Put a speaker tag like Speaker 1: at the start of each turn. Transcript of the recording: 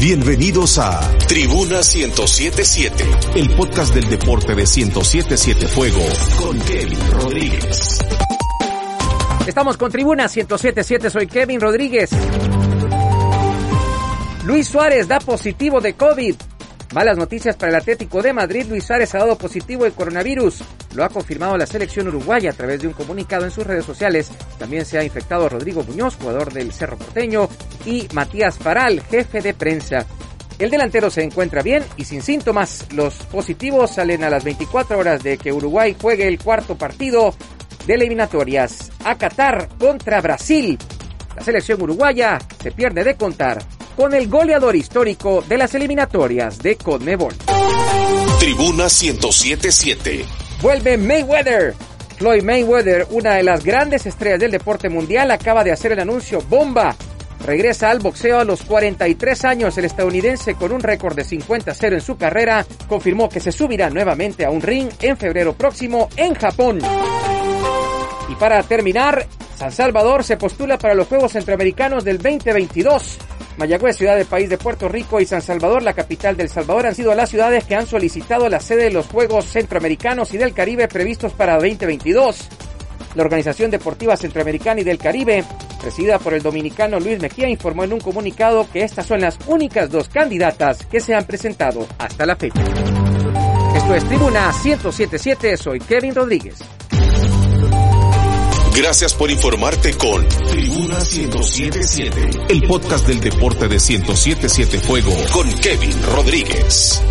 Speaker 1: Bienvenidos a Tribuna 1077, el podcast del deporte de 1077 Fuego con Kevin Rodríguez.
Speaker 2: Estamos con Tribuna 1077, soy Kevin Rodríguez. Luis Suárez da positivo de COVID. Malas noticias para el Atlético de Madrid. Luis Suárez ha dado positivo de coronavirus. Lo ha confirmado la selección uruguaya a través de un comunicado en sus redes sociales. También se ha infectado Rodrigo Muñoz, jugador del Cerro Porteño, y Matías Faral, jefe de prensa. El delantero se encuentra bien y sin síntomas. Los positivos salen a las 24 horas de que Uruguay juegue el cuarto partido de eliminatorias a Qatar contra Brasil. La selección uruguaya se pierde de contar con el goleador histórico de las eliminatorias de Conmebol.
Speaker 1: Tribuna 1077.
Speaker 2: Vuelve Mayweather. Floyd Mayweather, una de las grandes estrellas del deporte mundial, acaba de hacer el anuncio bomba. Regresa al boxeo a los 43 años. El estadounidense, con un récord de 50-0 en su carrera, confirmó que se subirá nuevamente a un ring en febrero próximo en Japón. Y para terminar, San Salvador se postula para los Juegos Centroamericanos del 2022. Mayagüez, ciudad del país de Puerto Rico, y San Salvador, la capital del Salvador, han sido las ciudades que han solicitado la sede de los Juegos Centroamericanos y del Caribe previstos para 2022. La Organización Deportiva Centroamericana y del Caribe, presidida por el dominicano Luis Mejía, informó en un comunicado que estas son las únicas dos candidatas que se han presentado hasta la fecha. Esto es Tribuna 1077, soy Kevin Rodríguez.
Speaker 1: Gracias por informarte con Tribuna 1077, el podcast del deporte de 1077 Fuego con Kevin Rodríguez.